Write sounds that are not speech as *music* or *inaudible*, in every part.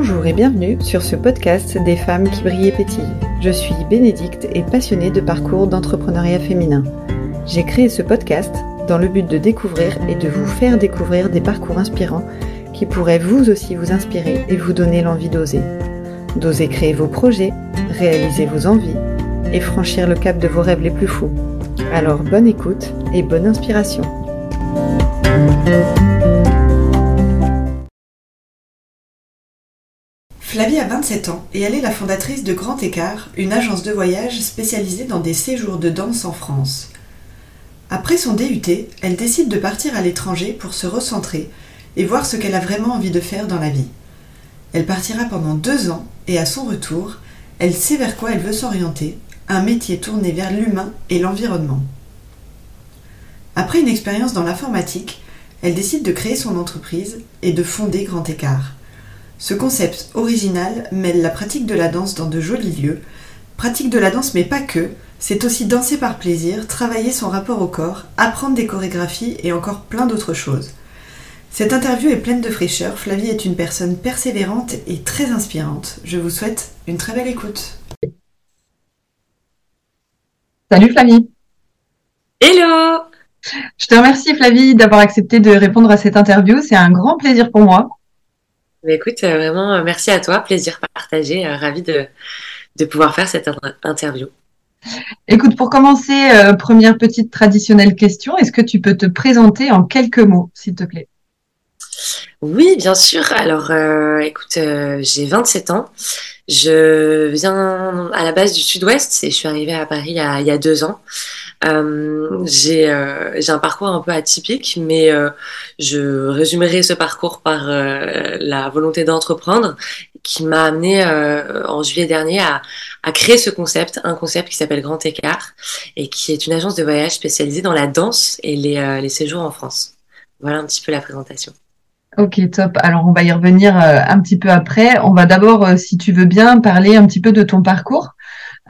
Bonjour et bienvenue sur ce podcast des femmes qui brillent et pétillent. Je suis Bénédicte et passionnée de parcours d'entrepreneuriat féminin. J'ai créé ce podcast dans le but de découvrir et de vous faire découvrir des parcours inspirants qui pourraient vous aussi vous inspirer et vous donner l'envie d'oser. D'oser créer vos projets, réaliser vos envies et franchir le cap de vos rêves les plus fous. Alors bonne écoute et bonne inspiration. Flavie a 27 ans et elle est la fondatrice de Grand Écart, une agence de voyage spécialisée dans des séjours de danse en France. Après son DUT, elle décide de partir à l'étranger pour se recentrer et voir ce qu'elle a vraiment envie de faire dans la vie. Elle partira pendant deux ans et à son retour, elle sait vers quoi elle veut s'orienter, un métier tourné vers l'humain et l'environnement. Après une expérience dans l'informatique, elle décide de créer son entreprise et de fonder Grand Écart. Ce concept original mêle la pratique de la danse dans de jolis lieux, pratique de la danse mais pas que, c'est aussi danser par plaisir, travailler son rapport au corps, apprendre des chorégraphies et encore plein d'autres choses. Cette interview est pleine de fraîcheur, Flavie est une personne persévérante et très inspirante. Je vous souhaite une très belle écoute. Salut Flavie Hello Je te remercie Flavie d'avoir accepté de répondre à cette interview, c'est un grand plaisir pour moi. Mais écoute, euh, vraiment, euh, merci à toi, plaisir partagé, euh, ravi de, de pouvoir faire cette interview. Écoute, pour commencer, première petite traditionnelle question, est-ce que tu peux te présenter en quelques mots, s'il te plaît? Oui, bien sûr. Alors, écoute, j'ai 27 ans. Je viens à la base du sud-ouest et je suis arrivée à Paris il y a, deux ans. Euh, j'ai euh, j'ai un parcours un peu atypique, mais euh, je résumerai ce parcours par la volonté d'entreprendre qui m'a amené en juillet dernier à, à créer ce concept, un concept qui s'appelle Grand Écart et qui est une agence de voyage spécialisée dans la danse et les, les séjours en France. Voilà un petit peu la présentation. Ok, top. Alors, on va y revenir un petit peu après. On va d'abord, si tu veux bien, parler un petit peu de ton parcours.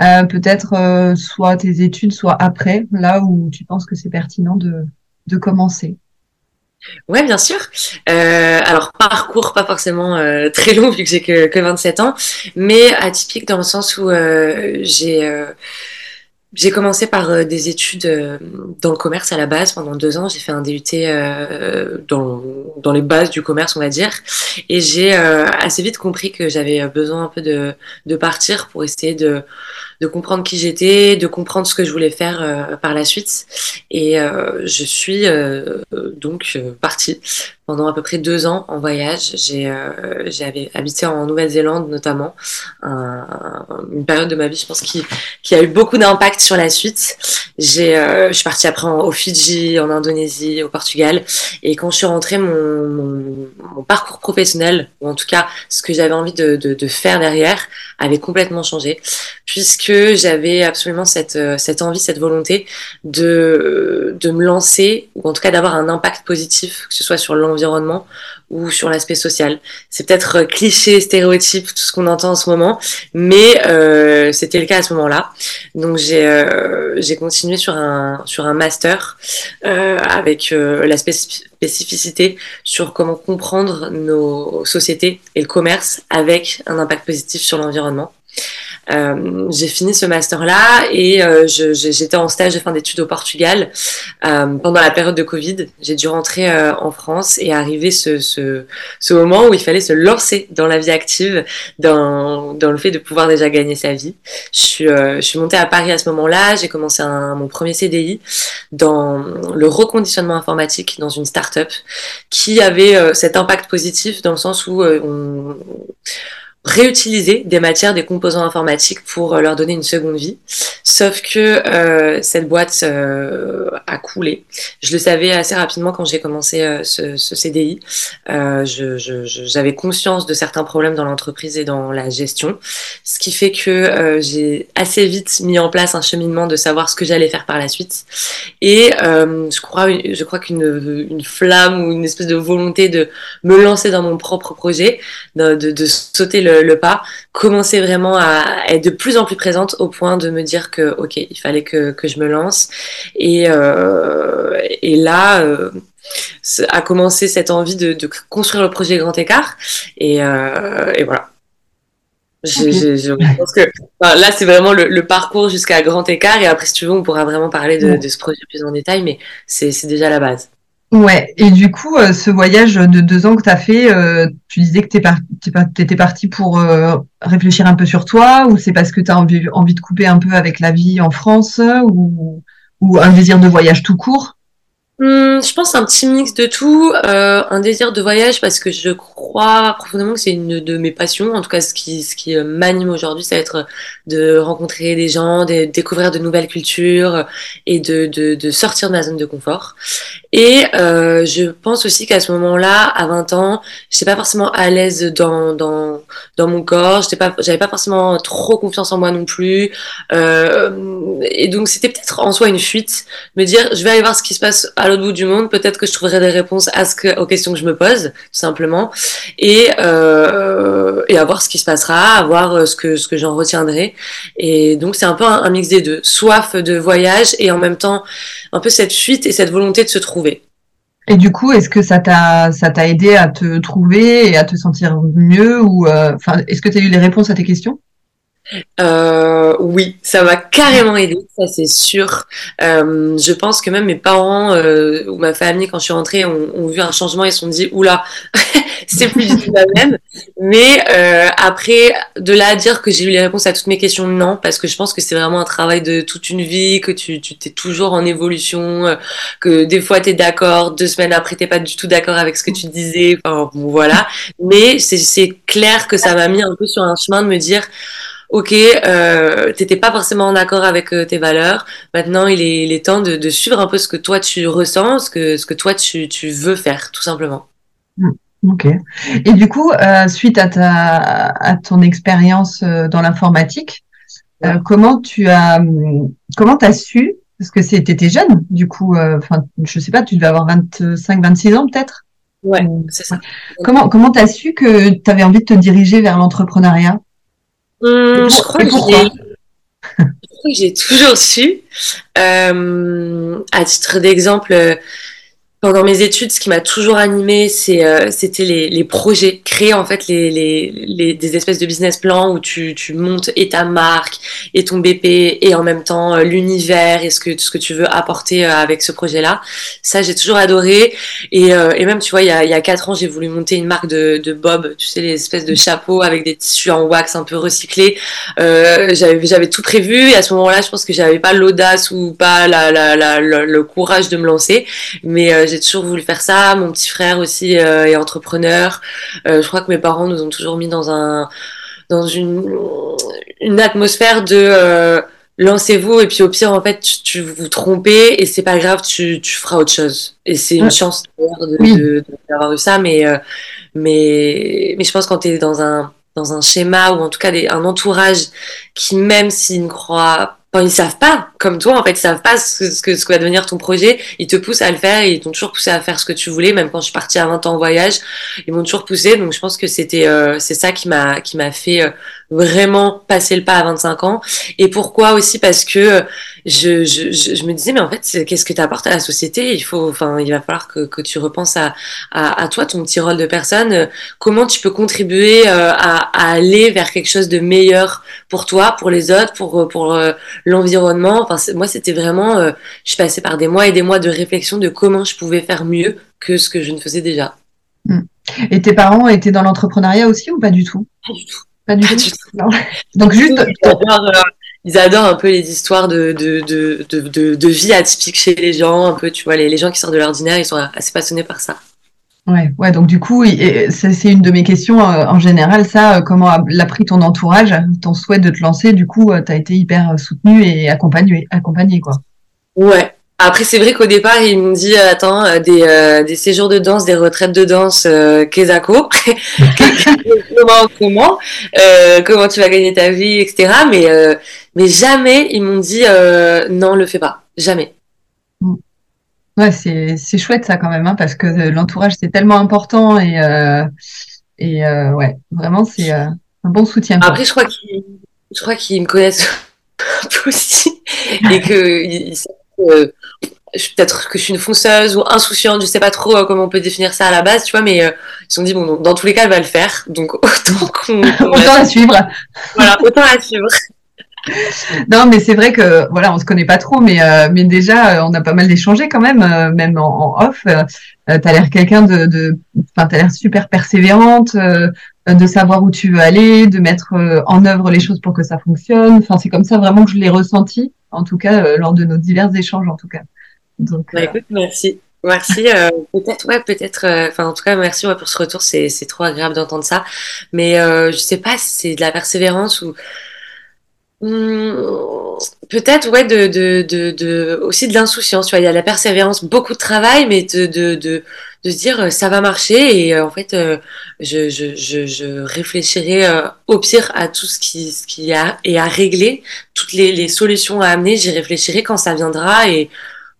Euh, peut-être euh, soit tes études, soit après, là où tu penses que c'est pertinent de, de commencer. Ouais, bien sûr. Euh, alors parcours pas forcément euh, très long vu que j'ai que, que 27 ans, mais atypique dans le sens où euh, j'ai j'ai commencé par euh, des études euh, dans le commerce à la base pendant deux ans. J'ai fait un DUT euh, dans, dans les bases du commerce, on va dire. Et j'ai assez vite compris que j'avais besoin un peu de, de partir pour essayer de, de comprendre qui j'étais, de comprendre ce que je voulais faire par la suite. Et je suis donc partie pendant à peu près deux ans en voyage. J'ai euh, habité en Nouvelle-Zélande notamment, une période de ma vie, je pense, qui, qui a eu beaucoup d'impact sur la suite. J'ai, euh, je suis partie après en, au Fidji, en Indonésie, au Portugal, et quand je suis rentrée, mon, mon, mon parcours professionnel, ou en tout cas ce que j'avais envie de, de, de, faire derrière, avait complètement changé, puisque j'avais absolument cette, euh, cette envie, cette volonté de, de me lancer, ou en tout cas d'avoir un impact positif, que ce soit sur l'environnement environnement ou sur l'aspect social. C'est peut-être euh, cliché, stéréotype, tout ce qu'on entend en ce moment, mais euh, c'était le cas à ce moment-là. Donc j'ai euh, j'ai continué sur un sur un master euh, avec euh, la spécificité sur comment comprendre nos sociétés et le commerce avec un impact positif sur l'environnement. Euh, j'ai fini ce master-là et euh, j'étais en stage de fin d'études au Portugal euh, pendant la période de Covid. J'ai dû rentrer euh, en France et arriver ce, ce, ce, moment où il fallait se lancer dans la vie active, dans, dans le fait de pouvoir déjà gagner sa vie. Je suis, euh, je suis montée à Paris à ce moment-là. J'ai commencé un, mon premier CDI dans le reconditionnement informatique dans une start-up qui avait cet impact positif dans le sens où on réutiliser des matières, des composants informatiques pour euh, leur donner une seconde vie. Sauf que euh, cette boîte euh, a coulé. Je le savais assez rapidement quand j'ai commencé euh, ce, ce, CDI. Euh, j'avais je, je, conscience de certains problèmes dans l'entreprise et dans la gestion, ce qui fait que euh, j'ai assez vite mis en place un cheminement de savoir ce que j'allais faire par la suite. Et je crois, je crois qu'une une flamme ou une espèce de volonté de me lancer dans mon propre projet, de, de, de sauter le le, pas, commencer vraiment à être de plus en plus présente au point de me dire que, ok, il fallait que, que je me lance. Et, euh, et là, euh, a commencé cette envie de, de, construire le projet Grand Écart. Et, euh, et voilà. Je, pense que là, c'est vraiment le, parcours jusqu'à grand écart. Et après, si tu veux, on pourra vraiment parler de, de ce projet plus en détail, mais c'est déjà la base. Ouais, et du coup, euh, ce voyage de deux ans que tu as fait, euh, tu disais que tu parti pour euh, réfléchir un peu sur toi, ou c'est parce que tu as envie, envie de couper un peu avec la vie en France, ou, ou un désir de voyage tout court? Hum, je pense un petit mix de tout, euh, un désir de voyage parce que je crois profondément que c'est une de mes passions. En tout cas, ce qui, ce qui euh, m'anime aujourd'hui, ça va être de rencontrer des gens, de découvrir de nouvelles cultures et de, de, de sortir de ma zone de confort. Et euh, je pense aussi qu'à ce moment-là, à 20 ans, j'étais pas forcément à l'aise dans, dans, dans mon corps, j'étais pas, j'avais pas forcément trop confiance en moi non plus. Euh, et donc, c'était peut-être en soi une fuite, me dire, je vais aller voir ce qui se passe l'autre bout du monde, peut-être que je trouverai des réponses à ce que, aux questions que je me pose, tout simplement, et, euh, et à voir ce qui se passera, à voir euh, ce que, ce que j'en retiendrai. Et donc, c'est un peu un, mix des deux. Soif de voyage et en même temps, un peu cette fuite et cette volonté de se trouver. Et du coup, est-ce que ça t'a ça t'a aidé à te trouver et à te sentir mieux ou euh, enfin est-ce que tu as eu les réponses à tes questions? Euh, oui, ça m'a carrément aidé, ça c'est sûr. Euh, je pense que même mes parents euh, ou ma famille, quand je suis rentrée, ont, ont vu un changement et se sont dit oula, *laughs* c'est plus du tout la même. Mais euh, après, de là à dire que j'ai eu les réponses à toutes mes questions, non, parce que je pense que c'est vraiment un travail de toute une vie, que tu t'es toujours en évolution, euh, que des fois tu es d'accord, deux semaines après t'es pas du tout d'accord avec ce que tu disais. Enfin voilà. Mais c'est clair que ça m'a mis un peu sur un chemin de me dire ok, euh, t'étais pas forcément en accord avec euh, tes valeurs. Maintenant, il est, il est temps de, de, suivre un peu ce que toi tu ressens, ce que, ce que toi tu, tu veux faire, tout simplement. Mm, ok. Et du coup, euh, suite à, ta, à ton expérience euh, dans l'informatique, euh, comment tu as comment as su? Parce que c'était jeune, du coup, enfin, je sais pas, tu devais avoir 25, 26 ans peut-être? Ouais, c'est ça. Comment comment t'as su que tu avais envie de te diriger vers l'entrepreneuriat? Hum, je crois que j'ai toujours su. Euh, à titre d'exemple, pendant mes études, ce qui m'a toujours animé, c'est, euh, c'était les, les, projets, créer en fait les, les, les, des espèces de business plans où tu, tu montes et ta marque et ton BP et en même temps euh, l'univers et ce que ce que tu veux apporter euh, avec ce projet-là. Ça, j'ai toujours adoré. Et, et même, tu vois, il y a, il quatre ans, j'ai voulu monter une marque de, de Bob, tu sais, les espèces de chapeaux avec des tissus en wax un peu recyclés. j'avais, j'avais tout prévu et à ce moment-là, je pense que j'avais pas l'audace ou pas la, la, la, le courage de me lancer, mais j'ai toujours voulu faire ça. Mon petit frère aussi euh, est entrepreneur. Euh, je crois que mes parents nous ont toujours mis dans un dans une une atmosphère de euh, lancez-vous et puis au pire en fait tu, tu vous trompez et c'est pas grave tu, tu feras autre chose et c'est une chance d'avoir eu ça mais mais mais je pense quand tu es dans un dans un schéma ou en tout cas des, un entourage qui même s'ils ne croient Enfin, ils savent pas, comme toi, en fait, ils savent pas ce que, ce que va devenir ton projet. Ils te poussent à le faire ils t'ont toujours poussé à faire ce que tu voulais. Même quand je suis partie à 20 ans en voyage, ils m'ont toujours poussé. Donc, je pense que c'était, euh, c'est ça qui m'a, qui m'a fait euh, vraiment passer le pas à 25 ans. Et pourquoi aussi? Parce que je, je, je, me disais, mais en fait, qu'est-ce que tu apportes à la société? Il faut, enfin, il va falloir que, que tu repenses à, à, à, toi, ton petit rôle de personne. Comment tu peux contribuer euh, à, à, aller vers quelque chose de meilleur pour toi, pour les autres, pour, pour euh, l'environnement? Enfin, moi, c'était vraiment, euh, je passée par des mois et des mois de réflexion de comment je pouvais faire mieux que ce que je ne faisais déjà. Hmm. Et tes parents étaient dans l'entrepreneuriat aussi ou pas du tout? Pas du tout. Pas du tout. *laughs* Donc juste. Euh, ils adorent, un peu les histoires de, de, de, de, vie atypique chez les gens, un peu, tu vois, les, les gens qui sortent de l'ordinaire, ils sont assez passionnés par ça. Ouais, ouais, donc du coup, c'est une de mes questions euh, en général, ça, euh, comment l'a pris ton entourage, ton souhait de te lancer, du coup, tu as été hyper soutenu et accompagné, accompagné quoi. Ouais, après, c'est vrai qu'au départ, il me dit euh, attends, euh, des, euh, des séjours de danse, des retraites de danse, euh, Kezako, *laughs* comment, comment, comment tu vas gagner ta vie, etc. Mais, mais jamais ils m'ont dit non, le fais pas, jamais. Mm. Ouais, c'est chouette ça quand même, hein, parce que l'entourage c'est tellement important et et ouais, vraiment c'est un bon soutien. Après, je crois qu'ils, qu'ils me connaissent *laughs* un peu aussi et que ils savent que peut-être que je suis une fonceuse ou insouciante, je sais pas trop comment on peut définir ça à la base, tu vois, mais ils se sont dit bon, dans tous les cas, elle va le faire, donc *laughs* autant qu'on, *laughs* autant la suivre. Voilà, autant la suivre. *laughs* non, mais c'est vrai que voilà, on se connaît pas trop, mais euh, mais déjà, on a pas mal échangé quand même, euh, même en, off. Euh, t'as l'air quelqu'un de, de, enfin, t'as l'air super persévérante, de savoir où tu veux aller, de mettre en œuvre les choses pour que ça fonctionne. Enfin, c'est comme ça vraiment que je l'ai ressenti, en tout cas lors de nos divers échanges, en tout cas. Donc, bah, écoute, merci. Merci. *laughs* peut-être, ouais, peut-être. Enfin, en tout cas, merci ouais, pour ce retour. C'est, c'est trop agréable d'entendre ça. Mais euh, je sais pas si c'est de la persévérance ou Hmm, peut-être, ouais, de, de, de, de, aussi de l'insouciance. Tu vois, il y a la persévérance, beaucoup de travail, mais de, de, de, de se dire euh, ça va marcher et euh, en fait, euh, je, je, je, je, réfléchirai au pire à tout ce qui, ce qui a et à régler, toutes les, les solutions à amener. J'y réfléchirai quand ça viendra et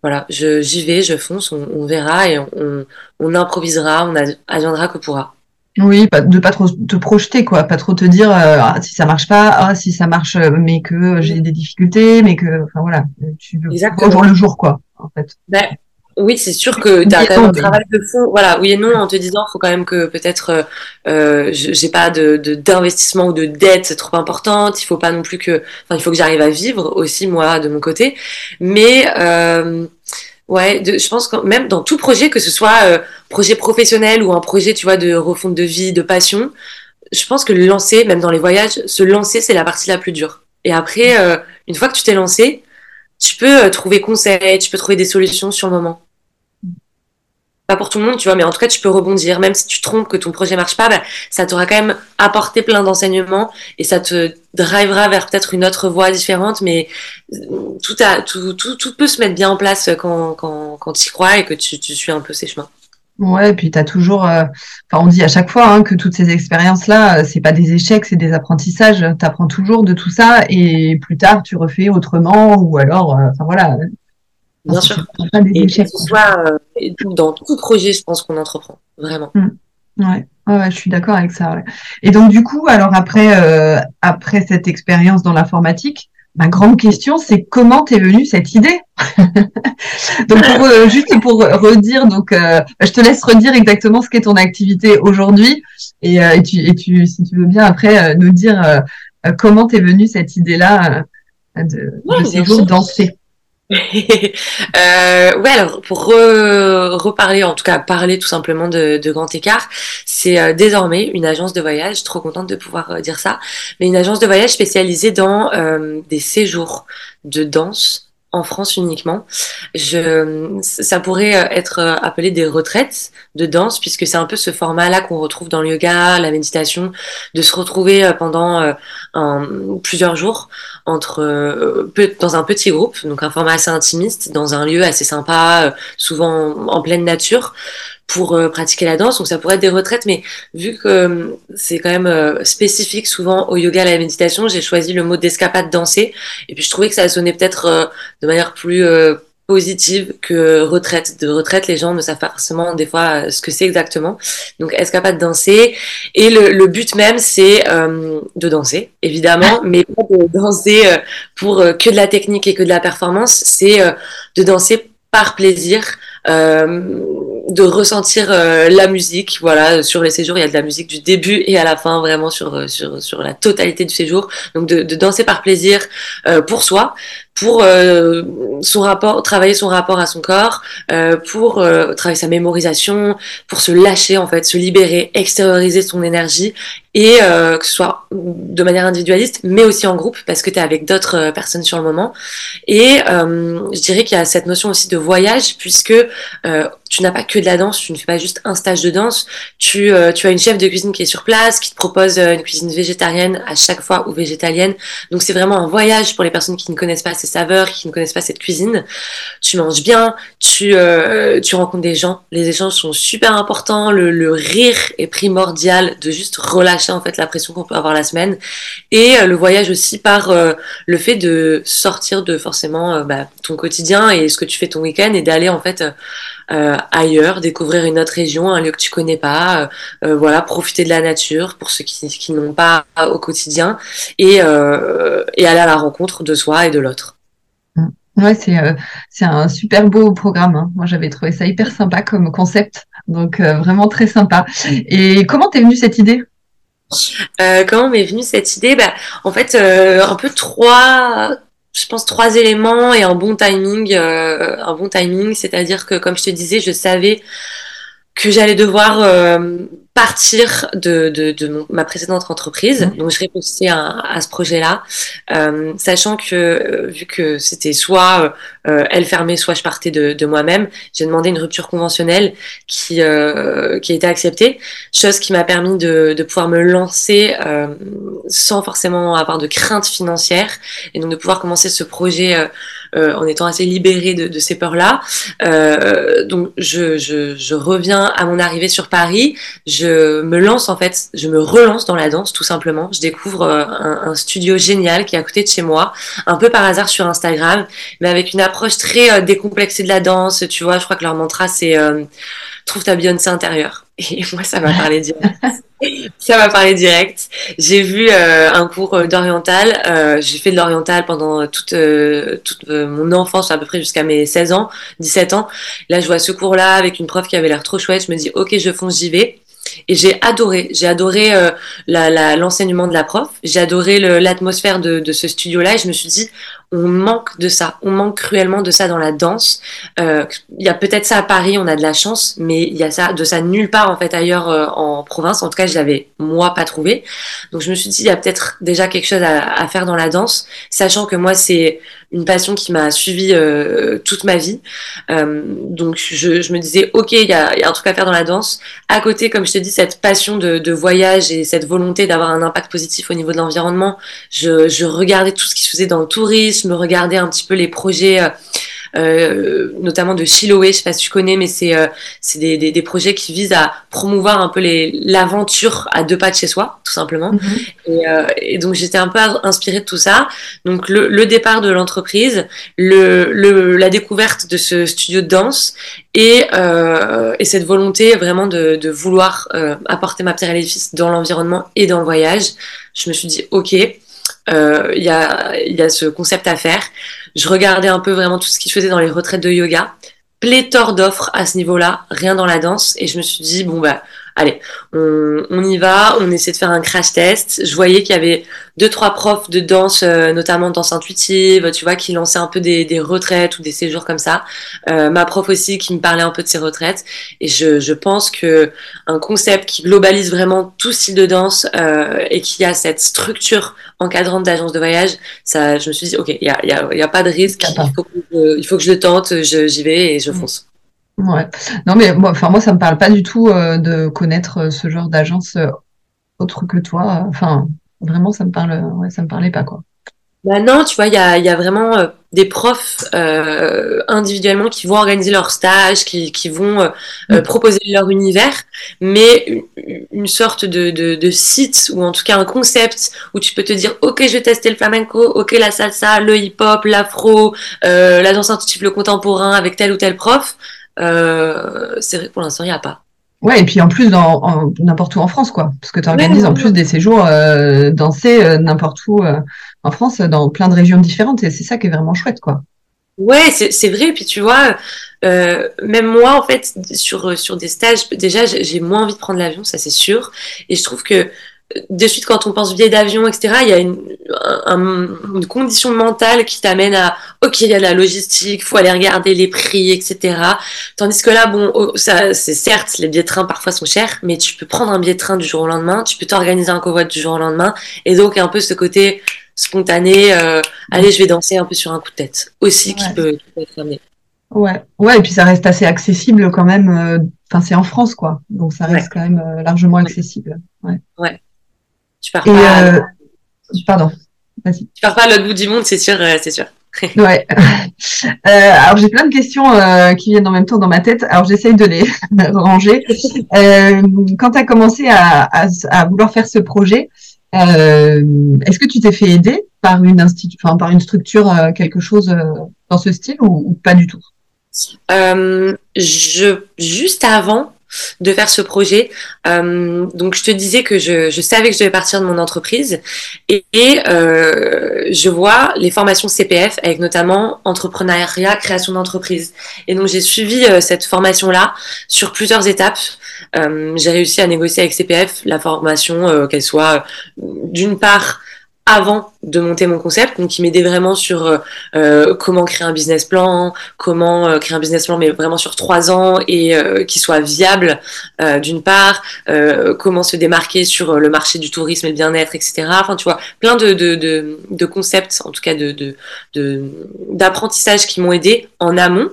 voilà, j'y vais, je fonce, on, on verra et on, on, improvisera, on adviendra que pourra. Oui, de pas trop te projeter, quoi, pas trop te dire euh, ah, si ça marche pas, ah, si ça marche, mais que j'ai des difficultés, mais que, enfin voilà, tu veux au jour le jour, quoi, en fait. Ben, oui, c'est sûr que tu as quand même un travail de fond. Voilà, oui et non, en te disant, il faut quand même que peut-être euh, euh j'ai pas de d'investissement ou de dette trop importante. Il faut pas non plus que, enfin, il faut que j'arrive à vivre aussi moi de mon côté. Mais euh, Ouais, de, je pense que même dans tout projet, que ce soit euh, projet professionnel ou un projet, tu vois, de refonte de vie, de passion, je pense que le lancer, même dans les voyages, se lancer, c'est la partie la plus dure. Et après, euh, une fois que tu t'es lancé, tu peux euh, trouver conseil, tu peux trouver des solutions sur le moment pas pour tout le monde, tu vois, mais en tout cas, tu peux rebondir. Même si tu trompes que ton projet marche pas, bah, ça t'aura quand même apporté plein d'enseignements et ça te drivera vers peut-être une autre voie différente. Mais euh, tout, a, tout, tout, peut se mettre bien en place quand, quand, quand tu y crois et que tu, tu suis un peu ces chemins. Ouais, et puis tu as toujours, euh, enfin on dit à chaque fois hein, que toutes ces expériences-là, euh, c'est pas des échecs, c'est des apprentissages. Tu apprends toujours de tout ça et plus tard tu refais autrement ou alors, enfin voilà, Bien sûr. et que ce soit euh, dans tout projet, je pense qu'on entreprend, vraiment. Mm. Ouais. je suis d'accord avec ça. Et donc du coup, alors après, euh, après cette expérience dans l'informatique, ma grande question, c'est comment t'es venue cette idée? *laughs* Donc pour, euh, juste pour redire, donc je te laisse redire exactement ce qu'est ton activité aujourd'hui, et, et, tu, et tu, si tu veux bien après nous dire comment t'es venue cette idée-là de, de ces jours danser. *laughs* euh, ouais, alors pour reparler, en tout cas parler tout simplement de, de Grand Écart, c'est euh, désormais une agence de voyage, trop contente de pouvoir euh, dire ça, mais une agence de voyage spécialisée dans euh, des séjours de danse en France uniquement. Je, ça pourrait être appelé des retraites de danse, puisque c'est un peu ce format-là qu'on retrouve dans le yoga, la méditation, de se retrouver pendant un, plusieurs jours euh, dans un petit groupe, donc un format assez intimiste, dans un lieu assez sympa, euh, souvent en, pleine nature, pour euh, pratiquer la danse. Donc ça pourrait être des retraites, mais vu que c'est quand même spécifique souvent au yoga, à la méditation, j'ai choisi le mot d'escapade danser. Et puis je trouvais que ça sonnait peut-être de manière plus positive que retraite. De retraite, les gens ne savent pas forcément des fois euh, ce que c'est exactement. Donc, escapade danser? Et le, le but même, c'est euh, de danser, évidemment, mais pas de danser euh, pour que de la technique et que de la performance. C'est de danser par plaisir, de ressentir la musique. Voilà, sur les séjours, il y a de la musique du début et à la fin, vraiment sur sur, sur la totalité du séjour. Donc de, de danser par plaisir pour soi, pour euh, son rapport, travailler son rapport à son corps, euh, pour euh, travailler sa mémorisation, pour se lâcher en fait, se libérer, extérioriser son énergie et que ce soit de manière individualiste, mais aussi en groupe parce que tu es avec d'autres personnes sur le moment. Et je dirais qu'il y a cette notion aussi de voyage puisque tu n'as pas que de la danse, tu ne fais pas juste un stage de danse, tu, tu as une chef de cuisine qui est sur place, qui te propose une cuisine végétarienne à chaque fois ou végétalienne. Donc c'est vraiment un voyage pour les personnes qui ne connaissent pas ces saveurs, qui ne connaissent pas cette cuisine. Tu manges bien, tu, euh, tu rencontres des gens. Les échanges sont super importants. Le, le, rire est primordial de juste relâcher en fait la pression qu'on peut avoir la semaine. Et euh, le voyage aussi par euh, le fait de sortir de forcément bah, ton quotidien et ce que tu fais ton week-end et d'aller en fait ailleurs, découvrir une autre région, un lieu que tu connais pas, voilà, profiter de la nature pour ceux qui, qui n'ont pas au quotidien et, et aller à la rencontre de soi et de l'autre. Ouais, c'est c'est un super beau programme. Hein. Moi, j'avais trouvé ça hyper sympa comme concept, donc vraiment très sympa. Et comment t'es venue cette idée? Euh, comment m'est venue cette idée? Bah, En fait, euh, un peu trois, je pense trois éléments et un bon timing. Euh, un bon timing, c'est-à-dire que, comme je te disais, je savais que j'allais devoir partir de, de, de ma précédente entreprise. Mmh. Donc, je réfléchissais à, à ce projet-là, euh, sachant que euh, vu que c'était soit euh, elle fermait, soit je partais de, de moi-même, j'ai demandé une rupture conventionnelle qui euh, qui a été acceptée, chose qui m'a permis de, de pouvoir me lancer euh, sans forcément avoir de crainte financière et donc de pouvoir commencer ce projet euh, en étant assez libérée de, de ces peurs-là. donc, je, je, je reviens à mon arrivée sur Paris. Je me lance en fait, je me relance dans la danse tout simplement. Je découvre euh, un, studio génial qui est à côté de chez moi, un peu par hasard sur Instagram, mais avec une approche très euh, décomplexée de la danse. Tu vois, je crois que leur mantra c'est euh, trouve ta Beyoncé intérieure. Et *laughs* moi, ça m'a parlé direct. *laughs* ça m'a parlé direct. J'ai vu un cours d'oriental. j'ai fait de l'oriental pendant toute, toute mon enfance, à peu près jusqu'à mes 16 ans, 17 ans. Là, je vois ce cours-là avec une prof qui avait l'air trop chouette. Je me dis, ok, je fonce, j'y vais. Et j'ai adoré, j'ai adoré euh, l'enseignement de la prof, j'ai adoré l'atmosphère de, de, ce studio-là et je me suis dit, on manque de ça, on manque cruellement de ça dans la danse. Euh, il y a peut-être ça à Paris, on a de la chance, mais il y a ça de ça nulle part en fait ailleurs euh, en province. En tout cas, je l'avais moi pas trouvé. Donc je me suis dit, il y a peut-être déjà quelque chose à, à, faire dans la danse, sachant que moi c'est une passion qui m'a suivi euh, toute ma vie. Euh, donc je, je, me disais, ok, il y a, y a, un truc à faire dans la danse. À côté, comme je te dis, cette passion de, de voyage et cette volonté d'avoir un impact positif au niveau de l'environnement, je, je regardais tout ce qui se faisait dans le tourisme me regarder un petit peu les projets. Euh, euh, notamment de Chiloé, je sais pas si tu connais, mais c'est euh, c'est des, des, des, projets qui visent à promouvoir un peu les l'aventure à deux pas de chez soi, tout simplement. Mhm. et, euh, et, donc j'étais un peu inspirée de tout ça. Donc le, le départ de l'entreprise, le, le, la découverte de ce studio de danse et, euh, et cette volonté vraiment de, de vouloir apporter ma pierre à l'édifice dans l'environnement et dans le voyage. Je me suis dit ok euh, il y, a, y a ce concept à faire. Je regardais un peu vraiment tout ce qui se faisait dans les retraites de yoga. Pléthore d'offres à ce niveau-là, rien dans la danse. Et je me suis dit, bon, bah, allez, on, on, y va, on essaie de faire un crash test. Je voyais qu'il y avait deux, trois profs de danse, euh, notamment danse intuitive, tu vois, qui lançaient un peu des, des retraites ou des séjours comme ça. Euh, ma prof aussi qui me parlait un peu de ses retraites. Et je, je pense que un concept qui globalise vraiment tout style de danse euh, et qui a cette structure encadrante d'agence de voyage, ça, je me suis dit, ok, il y a, y, a, y a, pas de risque, il faut, que je, il faut que je le tente, j'y vais et je mm. fonce. Ouais. Non, mais moi, enfin, moi, ça me parle pas du tout euh, de connaître euh, ce genre d'agence euh, autre que toi. Enfin, vraiment, ça me parle, ouais, ça me parlait pas, quoi. Bah non, tu vois, il y a, y a, vraiment euh, des profs euh, individuellement qui vont organiser leurs stages, qui, qui vont euh, mm. proposer leur univers, mais une, une sorte de, de, de, site ou en tout cas un concept où tu peux te dire, ok, je vais tester le flamenco, ok, la salsa, le hip-hop, l'afro, la danse intuitive, le contemporain avec tel ou tel prof. Euh, c'est vrai que pour l'instant, il n'y a pas. Ouais, et puis en plus, dans n'importe où en France, quoi. Parce que tu organises en plus des séjours euh, dansés euh, n'importe où euh, en France, dans plein de régions différentes. Et c'est ça qui est vraiment chouette, quoi. Ouais, c'est vrai. Puis tu vois, même moi, en fait, sur, sur des stages, déjà, j'ai moins envie de prendre l'avion, ça c'est sûr. Et je trouve que de suite, quand on pense billet d'avion, etc., il y a une, un, une condition mentale qui t'amène à, ok, il y a la logistique, faut aller regarder les prix, etc. Tandis que là, bon, oh, ça, c'est certes, les billets de train parfois sont chers, mais tu peux prendre un billet de train du jour au lendemain, tu peux t'organiser un covoit du jour au lendemain, et donc un peu ce côté spontané, euh, allez, je vais danser un peu sur un coup de tête, aussi qui, peut, qui peut être amené. Ouais, ouais, et puis ça reste assez accessible quand même. Euh, enfin, c'est en France, quoi, donc ça reste ouais. quand même euh, largement accessible. Ouais. ouais. Tu pars pas. Euh... Pardon. Vas-y. Tu pars pas à l'autre bout du monde, c'est sûr, euh, c'est sûr. *laughs* ouais. Euh, alors j'ai plein de questions euh, qui viennent en même temps dans ma tête. Alors j'essaye de les *laughs* ranger. Euh, quand tu as commencé à, à, à, vouloir faire ce projet, est-ce que tu t'es fait aider par une par une structure, quelque chose dans ce style ou, ou pas du tout? Je, juste avant, de faire ce projet. Euh, donc je te disais que je, savais que je devais partir de mon entreprise et, euh, je vois les formations CPF avec notamment entrepreneuriat, création d'entreprise. Et donc j'ai suivi euh, cette formation-là sur plusieurs étapes. J'ai réussi à négocier avec CPF la formation, qu'elle soit d'une part avant de monter mon concept, donc qui m'aidait vraiment sur euh, euh, comment créer un business plan, comment euh, créer un business plan mais vraiment sur trois ans et qui soit viable d'une part, comment se démarquer sur le marché du tourisme et le bien-être, etc. Enfin, tu vois, plein de, concepts, en tout cas de d'apprentissage qui m'ont aidé en amont.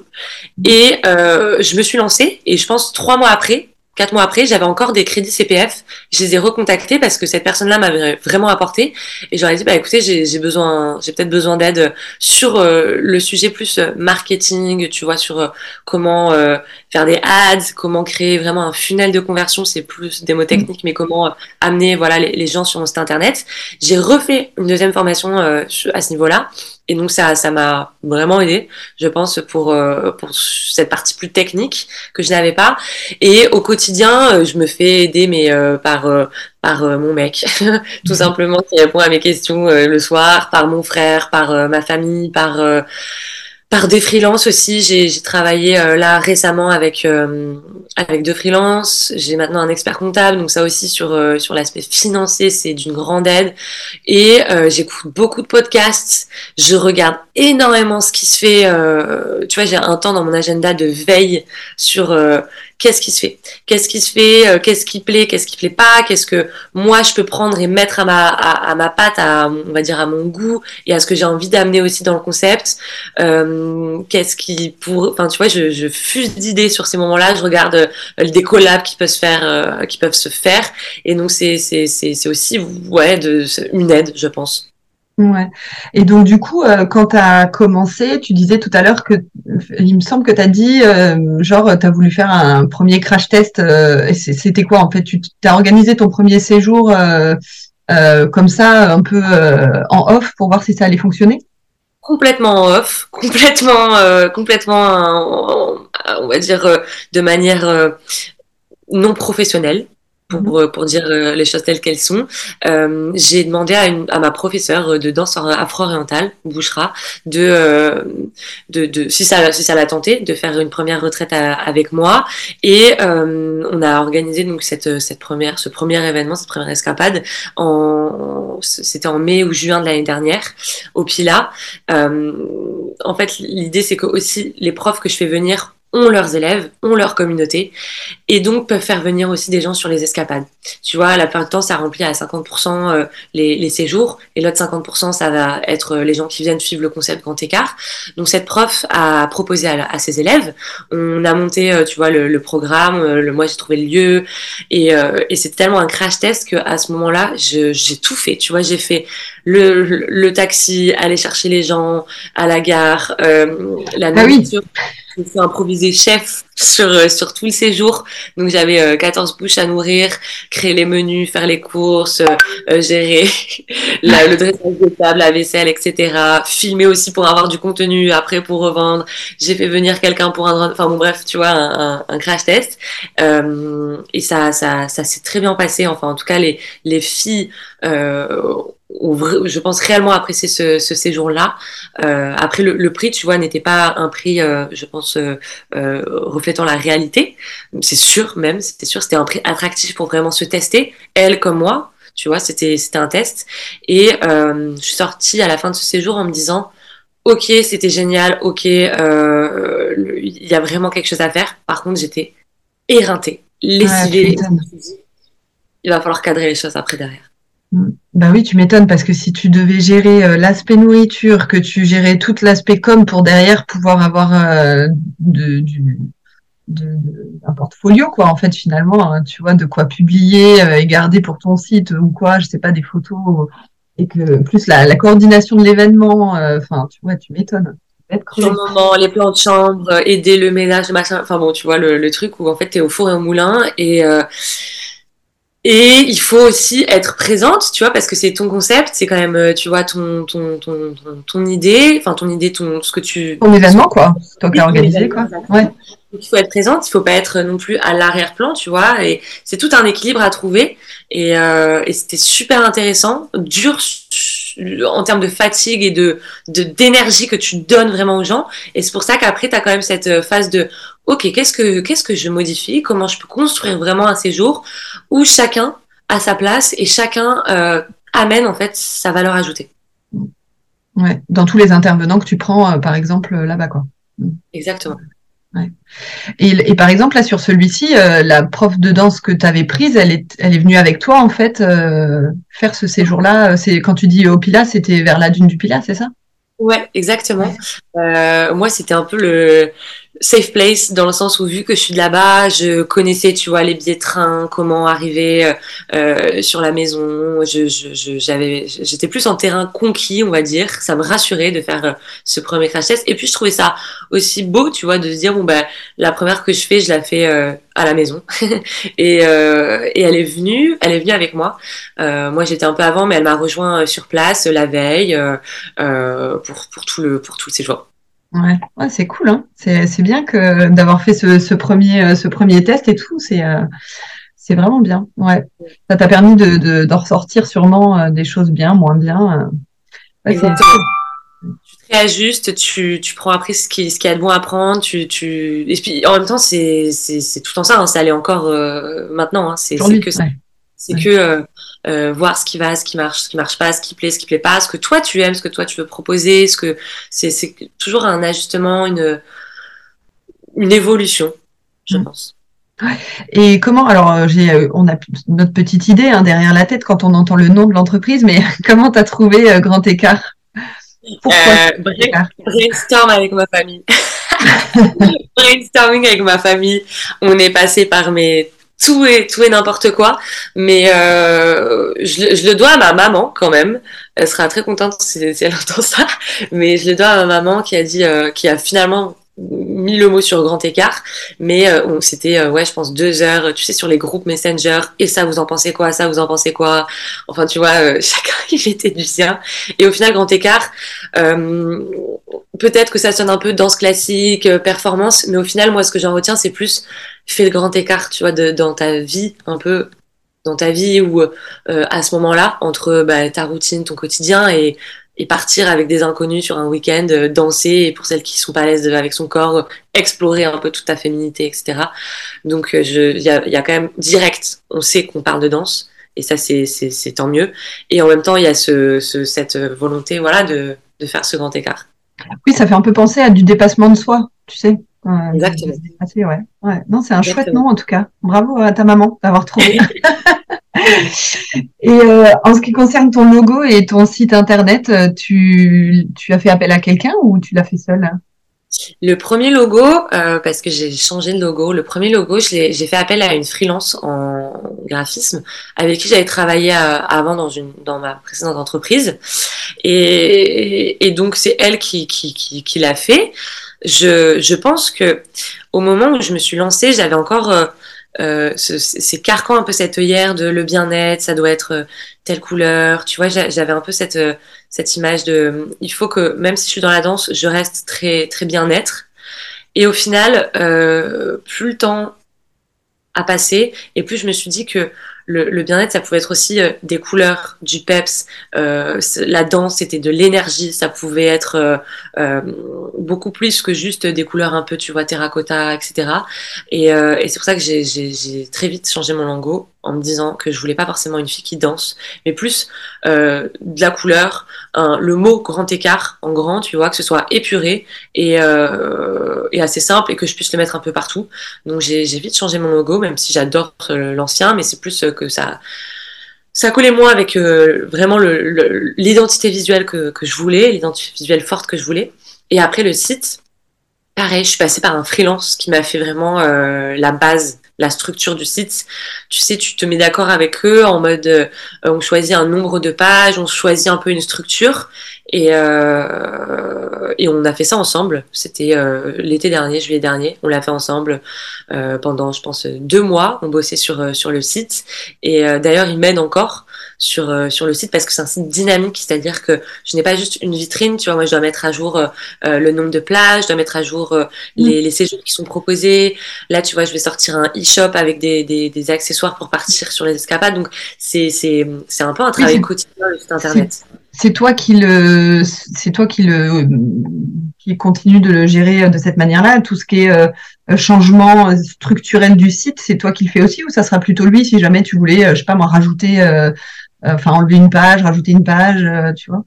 Et je me suis lancée et je pense trois mois après, Quatre mois après, j'avais encore des crédits CPF. Je les ai recontactés parce que cette personne-là m'avait vraiment apporté. Et j'aurais dit, bah écoutez, j'ai besoin, j'ai peut-être besoin d'aide sur euh, le sujet plus euh, marketing, tu vois, sur euh, comment faire des ads, comment créer vraiment un funnel de conversion. C'est plus des mots techniques, mais comment amener voilà les, les, gens sur mon site internet. J'ai refait une deuxième formation à ce niveau-là. Et donc ça, ça m'a vraiment aidé, je pense, pour euh, pour cette partie plus technique que je n'avais pas. Et au quotidien, euh, je me fais aider, mais euh, par par mon mec, *laughs* tout mhm. simplement, qui répond à mes questions le soir, par mon frère, par ma famille, par par des freelances aussi. J'ai travaillé euh, là récemment avec euh, avec deux freelances. J'ai maintenant un expert comptable, donc ça aussi sur euh, sur l'aspect financier, c'est d'une grande aide. Et j'écoute beaucoup de podcasts. Je regarde énormément ce qui se fait. tu vois, j'ai un temps dans mon agenda de veille sur qu'est-ce qui se fait, qu'est-ce qui se fait, euh, qu'est-ce qui plaît, qu'est-ce qui plaît pas, qu'est-ce que moi je peux prendre et mettre à ma à, ma patte, à on va dire à mon goût et à ce que j'ai envie d'amener aussi dans le concept? Euh, qu'est-ce qui pour, enfin tu vois, je, je fuse d'idées sur ces moments-là. Je regarde euh, des collabs qui peuvent se faire, euh, qui peuvent se faire, et donc c'est c'est c'est c'est aussi ouais de une aide, je pense. Ouais. Et donc, du coup, euh, quand tu as commencé, tu disais tout à l'heure que, il me semble que tu as dit, euh, genre, tu as voulu faire un premier crash test. Euh, C'était quoi, en fait? Tu as organisé ton premier séjour comme ça, un peu en off, pour voir si ça allait fonctionner? Complètement en off, *laughs* complètement, complètement, on va dire, de manière non professionnelle pour, mhm. euh, pour dire euh, les choses telles qu'elles sont. Euh, j'ai demandé à, une, à ma professeure de danse afro-orientale, Bouchra, de, euh, de, de, si ça, si ça l'a tenté, de faire une première retraite avec moi. Et euh, on a organisé donc cette, cette première, ce premier événement, cette première escapade, en, c'était en mai ou juin de l'année dernière, au Pila. en fait, l'idée c'est que aussi les profs que je fais venir ont leurs élèves, ont leur communauté, et donc peuvent faire venir aussi des gens sur les escapades. Tu vois, la plupart du temps, ça remplit à 50% euh, les, les, séjours, et l'autre 50%, ça va être les gens qui viennent suivre le concept Grand Écart. Donc cette prof a proposé à, ses élèves, on a monté, euh, tu vois, le, programme, euh, le, moi j'ai trouvé le lieu, et, et c'est tellement un crash test qu'à ce moment-là, j'ai tout fait, tu vois, j'ai fait le, le, taxi, aller chercher les gens à la gare, la ah nourriture. Je me suis improvisé chef sur, euh, sur tout le séjour. Donc j'avais euh, 14 bouches à nourrir, créer les menus, faire les courses, euh, euh gérer *laughs* la, le dressage de table, la vaisselle, etc. Filmer aussi pour avoir du contenu, après pour revendre. J'ai fait venir quelqu'un pour un... Enfin bon bref, tu vois, un, un, crash test. Euh, et ça, ça, ça s'est très bien passé. Enfin en tout cas, les, les filles je pense réellement apprécier ce, ce séjour-là. Euh, après, le, le, prix, tu vois, n'était pas un prix, euh, je pense, euh, euh, reflétant la réalité. C'est sûr, même, c'était sûr, c'était un prix attractif pour vraiment se tester, elle comme moi. Tu vois, c'était c'était un test. Et euh, je suis sortie à la fin de ce séjour en me disant, ok, c'était génial, ok, il y a vraiment quelque chose à faire. Par contre, j'étais éreintée, lessivée. il va falloir cadrer les choses après derrière. Ben oui, tu m'étonnes parce que si tu devais gérer euh, l'aspect nourriture, que tu gérais tout l'aspect com pour derrière pouvoir avoir euh, un portfolio, quoi, en fait, finalement, hein, tu vois, de quoi publier euh, et garder pour ton site ou quoi, je sais pas, des photos, et que plus la, coordination de l'événement, enfin, tu vois, tu m'étonnes. Les plans de chambre, aider le ménage, machin, enfin bon, tu vois, le, le truc où en fait, tu es au four et au moulin et Et il faut aussi être présente, tu vois, parce que c'est ton concept, c'est quand même, tu vois, ton, ton, ton, ton, idée, enfin ton idée, ton, ce que tu... Ton événement, quoi. Toi qui as organisé, quoi. Ouais. il faut être présente, il faut pas être non plus à l'arrière-plan, tu vois, et c'est tout un équilibre à trouver. Et, euh, et c'était super intéressant, dur en termes de fatigue et de d'énergie que tu donnes vraiment aux gens. Et c'est pour ça qu'après, tu as quand même cette phase de OK, qu'est-ce que qu'est-ce que je modifie? Comment je peux construire vraiment un séjour où chacun a sa place et chacun euh, amène en fait sa valeur ajoutée? Ouais, dans tous les intervenants que tu prends, euh, par exemple, là-bas, quoi. Exactement. Et, par exemple, là, sur celui-ci, euh, la prof de danse que tu avais prise, elle est, elle est venue avec toi, en fait, euh, faire ce séjour-là. C'est Quand tu dis au Pilat, c'était vers la dune du Pilat, c'est ça? Ouais, exactement. Euh, moi, c'était un peu le, safe place dans le sens où vu que je suis de là-bas, je connaissais, tu vois, les billets de train, comment arriver euh, euh sur la maison. Je, je, j'avais, j'étais plus en terrain conquis, on va dire. Ça me rassurait de faire euh, ce premier crash test. Et puis je trouvais ça aussi beau, tu vois, de se dire bon ben la première que je fais, je la fais euh, à la maison. *laughs* et, et elle est venue, elle est venue avec moi. moi j'étais un peu avant, mais elle m'a rejoint sur place la veille pour pour tout le pour tout le séjour. Ouais, c'est cool. Hein. C'est bien que d'avoir fait ce, premier, euh, ce premier test et tout. C'est euh, c'est vraiment bien. Ouais. Ça t'a permis de, de, ressortir sûrement euh, des choses bien, moins bien. tu te réajustes, tu, tu prends après ce qui, ce qui est de bon à prendre. Tu, tu... Et puis en même temps, c'est tout en ça. Hein. Ça allait encore maintenant. Hein. C'est que ça. C'est que euh, euh, voir ce qui va, ce qui marche, ce qui marche pas, ce qui plaît, ce qui plaît pas, ce que toi tu aimes, ce que toi tu veux proposer, ce que c'est, toujours un ajustement, une une évolution, je mm. pense. Et comment alors euh, j'ai on a notre petite idée hein, derrière la tête quand on entend le nom de l'entreprise, mais *laughs* comment tu as trouvé Grand Écart? Pourquoi Brainstorm avec ma famille. *laughs* *laughs* Brainstorming avec ma famille. On est passé par mes tout est tout est n'importe quoi. Mais euh, je, je, le dois à ma maman quand même. Elle sera très contente si, elle entend ça. Mais je le dois à ma maman qui a dit euh, qui a finalement mis le mot sur grand écart, mais euh, c'était euh, ouais je pense deux heures, tu sais sur les groupes Messenger. Et ça vous en pensez quoi, ça vous en pensez quoi, enfin tu vois euh, *laughs* chacun il était du sien. Et au final grand écart peut-être que ça sonne un peu danse classique, performance, mais au final moi ce que j'en retiens c'est plus fais le grand écart tu vois de, dans ta vie un peu dans ta vie ou à ce moment-là entre bah, ta routine, ton quotidien et et partir avec des inconnus sur un week-end, euh, danser, et pour celles qui sont pas à l'aise avec son corps, explorer un peu toute ta féminité, etc. Donc, euh, il y a, y a, quand même direct, on sait qu'on parle de danse, et ça, c'est tant mieux. Et en même temps, il y a ce, ce, cette volonté voilà, de, de faire ce grand écart. Oui, ça fait un peu penser à du dépassement de soi, tu sais. Exactement. Ouais. Ouais. Non, c'est un chouette nom en tout cas. Bravo à ta maman d'avoir trouvé. *laughs* et euh, en ce qui concerne ton logo et ton site internet, euh, tu, tu as fait appel à quelqu'un ou tu l'as fait seul le premier logo, euh, parce que j'ai changé de logo, le premier logo, j'ai fait appel à une freelance en graphisme avec qui j'avais travaillé avant dans, une, dans ma précédente entreprise. Et, et donc, c'est elle qui, qui, qui, qui l'a fait. Je, je pense que au moment où je me suis lancée, j'avais encore euh, c'est carquant un peu cette œillère de le bien-être, ça doit être euh, telle couleur. Tu vois, j'avais un peu cette, euh, cette image de, il faut que même si je suis dans la danse, je reste très, très bien-être. Et au final, euh, plus le temps a passé, et plus je me suis dit que le, bien-être, ça pouvait être aussi euh, des couleurs, du peps. Euh, la danse, c'était de l'énergie. Ça pouvait être euh, beaucoup plus que juste des couleurs un peu, tu vois, terracotta, etc. Et, et c'est pour ça que j'ai très vite changé mon logo en me disant que je voulais pas forcément une fille qui danse, mais plus de la couleur, le mot grand écart en grand, tu vois, que ce soit épuré et, et assez simple et que je puisse le mettre un peu partout. Donc j'ai vite changé mon logo, même si j'adore l'ancien, mais c'est plus que ça, ça collait moins avec euh, vraiment l'identité visuelle que, je voulais, l'identité visuelle forte que je voulais. Et après le site, pareil, je suis passée par un freelance qui m'a fait vraiment euh, la base, la structure du site. Tu sais, tu te mets d'accord avec eux en mode, euh, on choisit un nombre de pages, on choisit un peu une structure. Et, euh, et on a fait ça ensemble. C'était euh, l'été dernier, juillet dernier. On l'a fait ensemble pendant, je pense, deux mois. On bossait sur, sur le site. Et d'ailleurs, il m'aide encore sur, euh, sur le site parce que c'est un site dynamique. C'est-à-dire que je n'ai pas juste une vitrine. Tu vois, moi, je dois mettre à jour le nombre de plages, je dois mettre à jour les, les séjours qui sont proposés. Là, tu vois, je vais sortir un e-shop avec des, des, des, accessoires pour partir sur les escapades. Donc, c'est un peu un travail quotidien, le site internet c'est toi qui le, c'est toi qui le, qui continue de le gérer de cette manière-là. Tout ce qui est euh, changement structurel du site, c'est toi qui le fais aussi, ou ça sera plutôt lui si jamais tu voulais, euh, je sais pas moi, rajouter, euh, enfin enlever une page, rajouter une page, tu vois.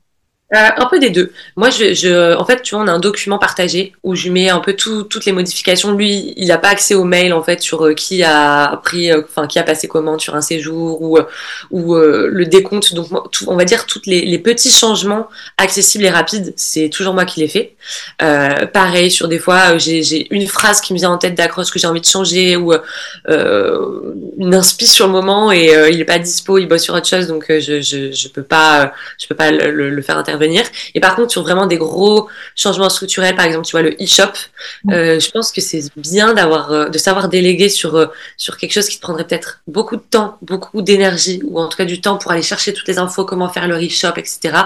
Euh, un peu des deux. Moi, je, je, en fait, tu vois, on a un document partagé où je mets un peu tout, toutes les modifications. Lui, il n'a pas accès aux mails en fait sur euh, qui a pris, euh, enfin qui a passé commande sur un séjour ou ou le décompte. Donc, on va dire toutes les, les, petits changements accessibles et rapides, c'est toujours moi qui les fais. pareil sur des fois, j'ai une phrase qui me vient en tête d'accroche que j'ai envie de changer ou une inspi sur le moment et il est pas dispo, il bosse sur autre chose, donc je, je, je peux pas, je peux pas le, le faire intervenir Et par contre, sur vraiment des gros changements structurels, par exemple, tu vois, le e-shop, euh, je pense que c'est bien d'avoir, euh, de savoir déléguer sur, euh, sur quelque chose qui te prendrait peut-être beaucoup de temps, beaucoup d'énergie, ou en tout cas du temps pour aller chercher toutes les infos, comment faire le e-shop, etc.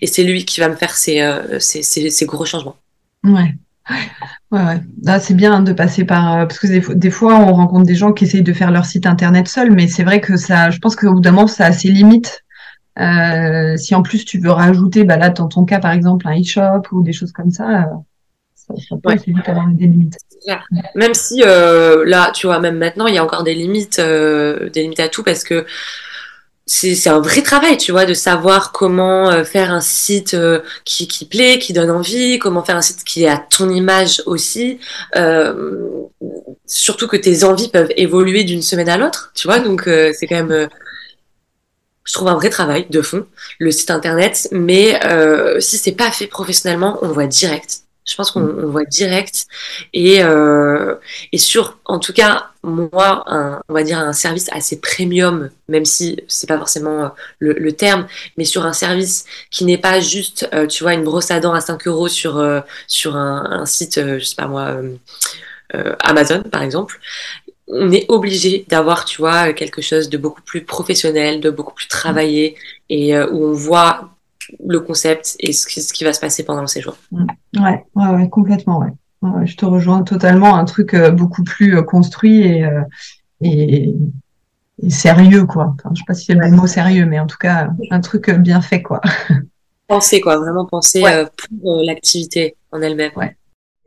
Et c'est lui qui va me faire ces, ces, ces, gros changements. Ouais. Ouais, ouais. Là, c'est bien de passer par parce que des, des, fois on rencontre des gens qui essayent de faire leur site internet seul, mais c'est vrai que ça, je pense qu'au bout d'un moment ça a ses limites euh, si en plus tu veux rajouter, bah là, dans ton cas, par exemple, un e-shop ou des choses comme ça, euh, ça, ça peut vite avoir des limites. Même si euh, là, tu vois, même maintenant, il y a encore des limites, euh, des limites à tout parce que c'est un vrai travail, tu vois, de savoir comment faire un site qui, qui plaît, qui donne envie, comment faire un site qui est à ton image aussi. Euh, surtout que tes envies peuvent évoluer d'une semaine à l'autre, tu vois, donc c'est quand même je trouve un vrai travail de fond, le site internet, mais euh, si c'est pas fait professionnellement, on le voit direct. Je pense qu'on mm. voit direct et euh, et sur, en tout cas, moi, un, on va dire un service assez premium, même si c'est pas forcément euh, le, le, terme, mais sur un service qui n'est pas juste, euh, tu vois, une brosse à dents à 5 euros sur euh, sur un, un site, je sais pas moi. Amazon par exemple on est obligé d'avoir, tu vois, quelque chose de beaucoup plus professionnel, de beaucoup plus travaillé et euh, où on voit le concept et ce qui, ce qui, va se passer pendant le séjour. Mm. Ouais, ouais, ouais complètement, ouais. Je te rejoins totalement. Un truc euh, beaucoup plus euh, construit et, et, et, sérieux, quoi. Enfin, je sais pas si c'est le mot sérieux, mais en tout cas, un truc bien fait, quoi. Penser, quoi. Vraiment penser pour l'activité en elle-même. Ouais.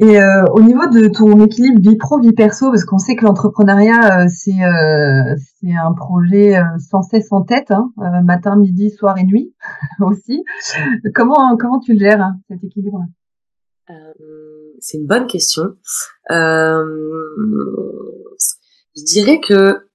Et euh, au niveau de ton équilibre vie pro vie perso, parce qu'on sait que l'entrepreneuriat euh, c'est euh, c'est un projet sans cesse en tête, hein, matin, midi, soir et nuit *laughs* aussi. Comment comment tu le gères hein, cet équilibre? C'est une bonne question. je dirais que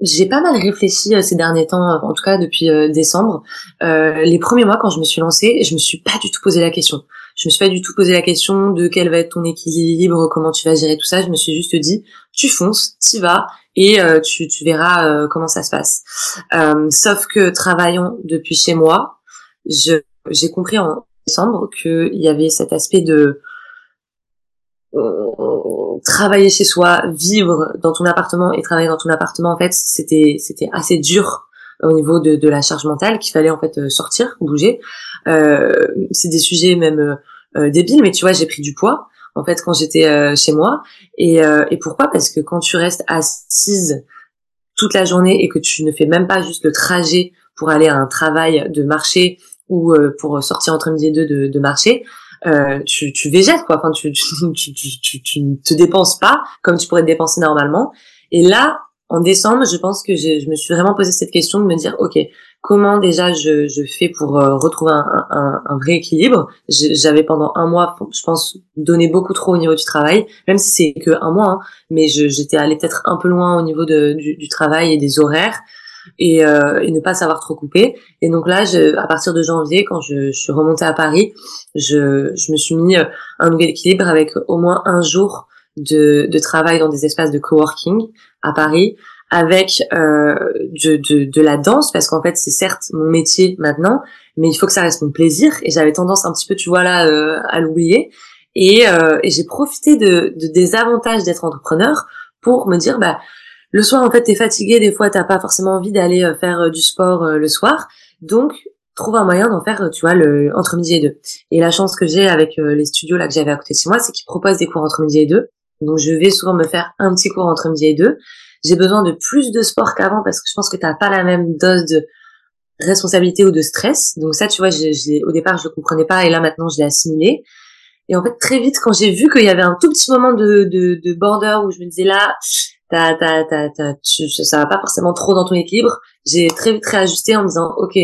j'ai pas mal réfléchi ces derniers temps, en tout cas depuis décembre. les premiers mois quand je me suis lancée, je me suis pas du tout posé la question je me suis pas du tout posé la question de quel va être ton équilibre, comment tu vas gérer tout ça. Je me suis juste dit, tu fonces, tu vas et euh, tu, tu, verras euh, comment ça se passe. Euh, sauf que travaillant depuis chez moi, j'ai compris en décembre qu'il y avait cet aspect de travailler chez soi, vivre dans ton appartement et travailler dans ton appartement. En fait, c'était c'était assez dur au niveau de, de la charge mentale qu'il fallait en fait sortir, bouger. Euh, c'est des sujets même euh, euh, débiles, mais tu vois, j'ai pris du poids en fait quand j'étais chez moi. Et, et pourquoi? Parce que quand tu restes assise toute la journée et que tu ne fais même pas juste le trajet pour aller à un travail de marché ou pour sortir entre midi et deux de, de marché, euh, tu, tu végètes quoi. Enfin, *laughs* tu, tu, tu, tu, ne te dépenses pas comme tu pourrais te dépenser normalement. Et là, en décembre, je pense que je, je, me suis vraiment posé cette question de me dire, ok, comment déjà je, je fais pour euh, retrouver un, un, un, vrai équilibre J'avais pendant un mois, je pense, donné beaucoup trop au niveau du travail, même si c'est que un mois, hein, mais j'étais allée peut-être un peu loin au niveau du, du, travail et des horaires. Et, euh, et, ne pas savoir trop couper. Et donc là, je, à partir de janvier, quand je, je suis remontée à Paris, je, je me suis mis euh, un nouvel équilibre avec au moins un jour de, de travail dans des espaces de coworking à Paris avec euh, de, de, de, la danse parce qu'en fait c'est certes mon métier maintenant mais il faut que ça reste mon plaisir et j'avais tendance un petit peu tu vois là euh, à l'oublier. Et, euh, et j'ai profité de, de, des avantages d'être entrepreneur pour me dire bah le soir en fait t'es fatigué des fois t'as pas forcément envie d'aller euh, faire euh, du sport le soir. Donc trouve un moyen d'en faire tu vois le entre midi et deux. Et la chance que j'ai avec les studios là que j'avais à côté de chez moi c'est qu'ils proposent des cours entre midi et deux. Donc je vais souvent me faire un petit cours entre midi et deux j'ai besoin de plus de sport qu'avant parce que je pense que t'as pas la même dose de responsabilité ou de stress. Donc ça, tu vois, je, au départ, je le comprenais pas et là maintenant, je l'ai assimilé. Et en fait, très vite, quand j'ai vu qu'il y avait un tout petit moment de, de, de border où je me disais là, t'as, t'as, t'as, t'as, ça va pas forcément trop dans ton équilibre, j'ai très vite réajusté en me disant, ok,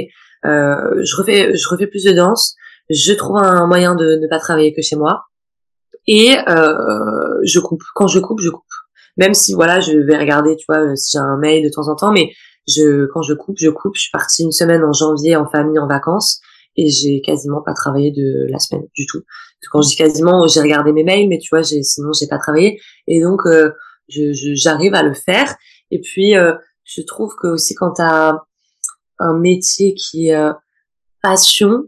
euh, je refais, je refais plus de danse, je trouve un moyen de ne pas travailler que chez moi et euh, je coupe. Quand je coupe, je coupe même si voilà, je vais regarder, tu vois, si j'ai un mail de temps en temps, mais je, quand je coupe, je coupe. Je suis partie une semaine en janvier en famille en vacances et j'ai quasiment pas travaillé de la semaine du tout. Quand je dis quasiment, j'ai regardé mes mails, mais tu vois, j'ai, sinon j'ai pas travaillé. Et donc, euh, je, j'arrive à le faire. Et puis, euh, je trouve que aussi quand tu as un métier qui est euh, passion,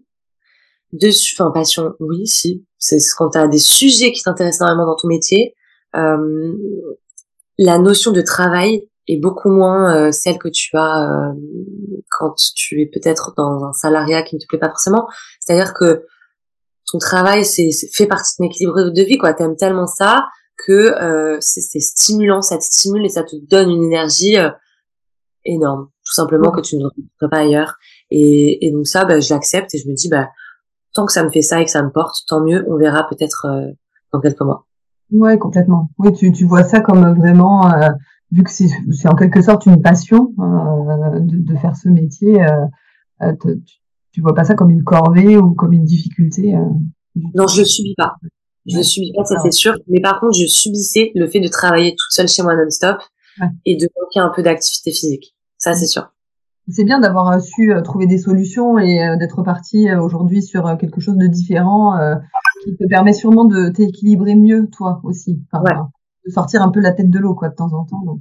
de, enfin passion, oui, si, c'est quand tu as des sujets qui t'intéressent énormément dans ton métier, euh, la notion de travail est beaucoup moins euh, celle que tu as euh, quand tu es peut-être dans un salariat qui ne te plaît pas forcément. C'est-à-dire que ton travail, c'est fait partie de ton équilibre de vie, quoi. T'aimes tellement ça que euh, c'est stimulant, ça te stimule et ça te donne une énergie énorme, tout simplement que tu ne retrouverais pas ailleurs. Et, et donc ça, bah, je l'accepte et je me dis, bah, tant que ça me fait ça et que ça me porte, tant mieux. On verra peut-être dans quelques mois. Ouais, complètement. Oui, tu, tu vois ça comme vraiment, euh, vu que c'est en quelque sorte une passion euh, de, de, faire ce métier, euh, euh tu, tu vois pas ça comme une corvée ou comme une difficulté. Euh, non, je le subis pas. Je le subis pas, ça c'est sûr. Mais par contre, je subissais le fait de travailler toute seule chez moi non-stop et de manquer un peu d'activité physique. Ça, c'est sûr. C'est bien d'avoir su trouver des solutions et d'être parti aujourd'hui sur quelque chose de différent qui te permet sûrement de t'équilibrer mieux, toi aussi. De sortir un peu la tête de l'eau, quoi, de temps en temps. Donc.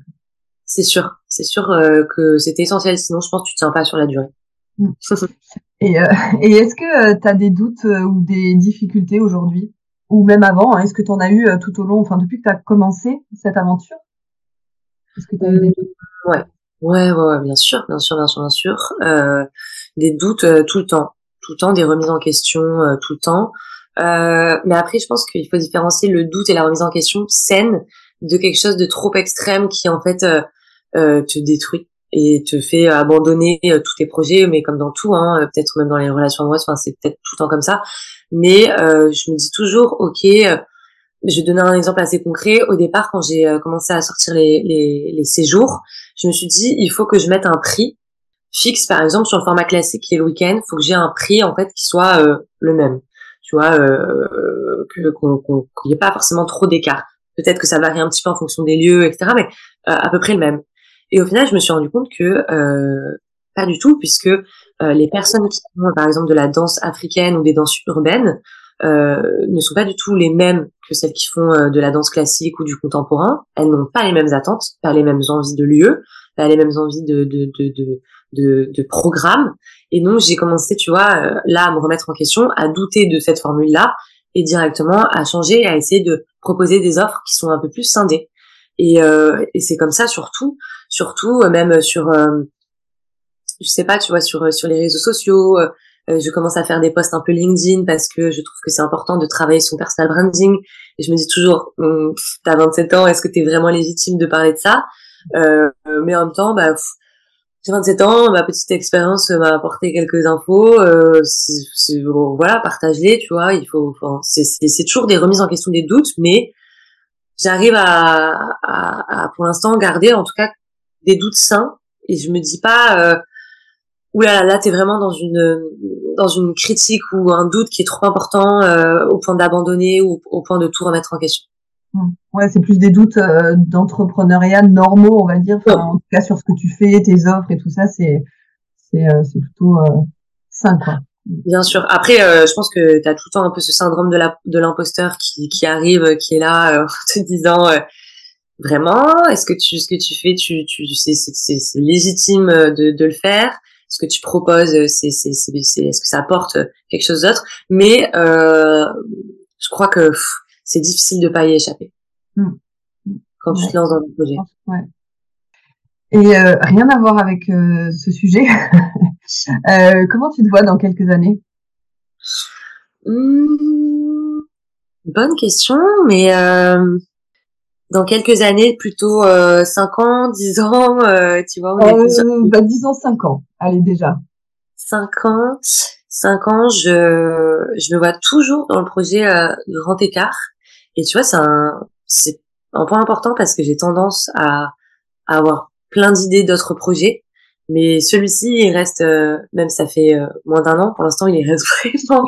C'est sûr, c'est sûr euh, que c'était essentiel. Sinon, je pense que tu tiens pas sur la durée. Mm. *laughs* et, euh, et est-ce que euh, tu as des doutes ou des difficultés aujourd'hui? Ou même avant hein, Est-ce que tu en as eu tout au long, enfin depuis que tu as commencé cette aventure? Est-ce que tu as eu des doutes? Ouais. Ouais. Ouais, bien sûr, bien sûr, bien sûr, bien sûr. des doutes tout le temps, tout le temps, des remises en question tout le temps. Euh, mais après, je pense qu'il faut différencier le doute et la remise en question saine de quelque chose de trop extrême qui en fait euh, euh te détruit et te fait abandonner euh, tous tes projets, mais comme dans tout, hein, peut-être même dans les relations amoureuses, enfin c'est peut-être tout le temps comme ça. Mais je me dis toujours, ok, je vais donner un exemple assez concret. Au départ, quand j'ai commencé à sortir les, les, les, séjours, je me suis dit, il faut que je mette un prix fixe, par exemple sur le format classique qui est le week-end, il faut que j'ai un prix en fait qui soit le même tu vois, euh, qu'on n'y ait pas forcément trop d'écart. Peut-être que ça varie un petit peu en fonction des lieux, etc., mais euh, à peu près le même. Et au final, je me suis rendu compte que euh, pas du tout, puisque euh, les personnes qui font, par exemple, de la danse africaine ou des danses urbaines euh, ne sont pas du tout les mêmes que celles qui font de la danse classique ou du contemporain. Elles n'ont pas les mêmes attentes, pas les mêmes envies de lieu, pas les mêmes envies de, de, de, de, de, programme. Et donc, j'ai commencé, tu vois, euh, là, à me remettre en question, à douter de cette formule-là et directement à changer, à essayer de proposer des offres qui sont un peu plus scindées. Et, euh, et c'est comme ça surtout, surtout euh, même sur, euh, je sais pas, tu vois, sur sur les réseaux sociaux. Je commence à faire des posts un peu LinkedIn parce que je trouve que c'est important de travailler son personal branding. Et je me dis toujours, hum, t'as 27 ans, est-ce que t'es vraiment légitime de parler de ça? Mais en même temps, bah, j'ai 27 ans, ma petite expérience m'a apporté quelques infos. Euh, voilà, partage-les, tu vois. Il faut, enfin, c'est toujours des remises en question, des doutes, mais j'arrive à, pour l'instant, garder en tout cas des doutes sains. Et je me dis pas, euh, oulala, là, là t'es vraiment dans une dans une critique ou un doute qui est trop important euh, au point d'abandonner ou au point de tout remettre en question. Mmh. Ouais, c'est plus des doutes euh, d'entrepreneuriat normaux, on va dire. en tout cas, sur ce que tu fais, tes offres et tout ça, c'est c'est euh, c'est plutôt euh, sain, quoi. Bien sûr. Après, euh, je pense que tu as tout le temps un peu ce syndrome de la de l'imposteur qui qui arrive, qui est là *laughs* en te disant vraiment Est-ce que tu ce que tu fais, tu tu c'est c'est légitime de de le faire? Ce que tu proposes, c'est c'est c'est est-ce que ça apporte quelque chose d'autre Mais euh, je crois que c'est difficile de pas y échapper mmh. quand tu te lances dans un projet. Ouais. Et euh, rien à voir avec euh, ce sujet. *laughs* euh, comment tu te vois dans quelques années? Mmh, Bonne question, mais euh, dans quelques années, plutôt euh, 5 ans, 10 ans, euh, tu vois. On euh, bah, disons 5 ans, allez déjà. 5 ans, 5 ans, je, je me vois toujours dans le projet euh, Grand Écart. Et tu vois, c'est un, c'est un point important parce que j'ai tendance à, à avoir plein d'idées d'autres projets. Mais celui-ci, il reste, euh, même ça fait euh, moins d'un an, pour l'instant, il reste *laughs* vraiment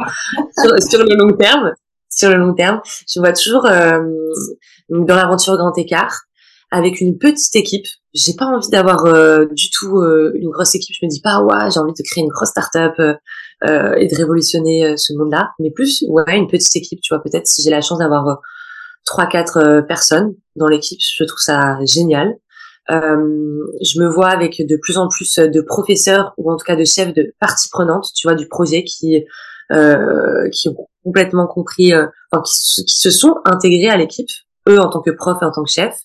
sur, sur, le long terme. Sur le long terme, je me vois toujours dans l'aventure Grand Écart, avec une petite équipe. J'ai pas envie d'avoir euh, du tout euh, une grosse équipe. Je me dis pas ouais, j'ai envie de créer une grosse start-up euh, et de révolutionner ce monde-là, mais plus ouais une petite équipe. Tu vois, peut-être si j'ai la chance d'avoir trois quatre personnes dans l'équipe, je trouve ça génial. je me vois avec de plus en plus de professeurs ou en tout cas de chefs de parties prenantes, tu vois, du projet qui qui ont complètement compris, enfin qui, se sont intégrés à l'équipe eux en tant que prof et en tant que chef,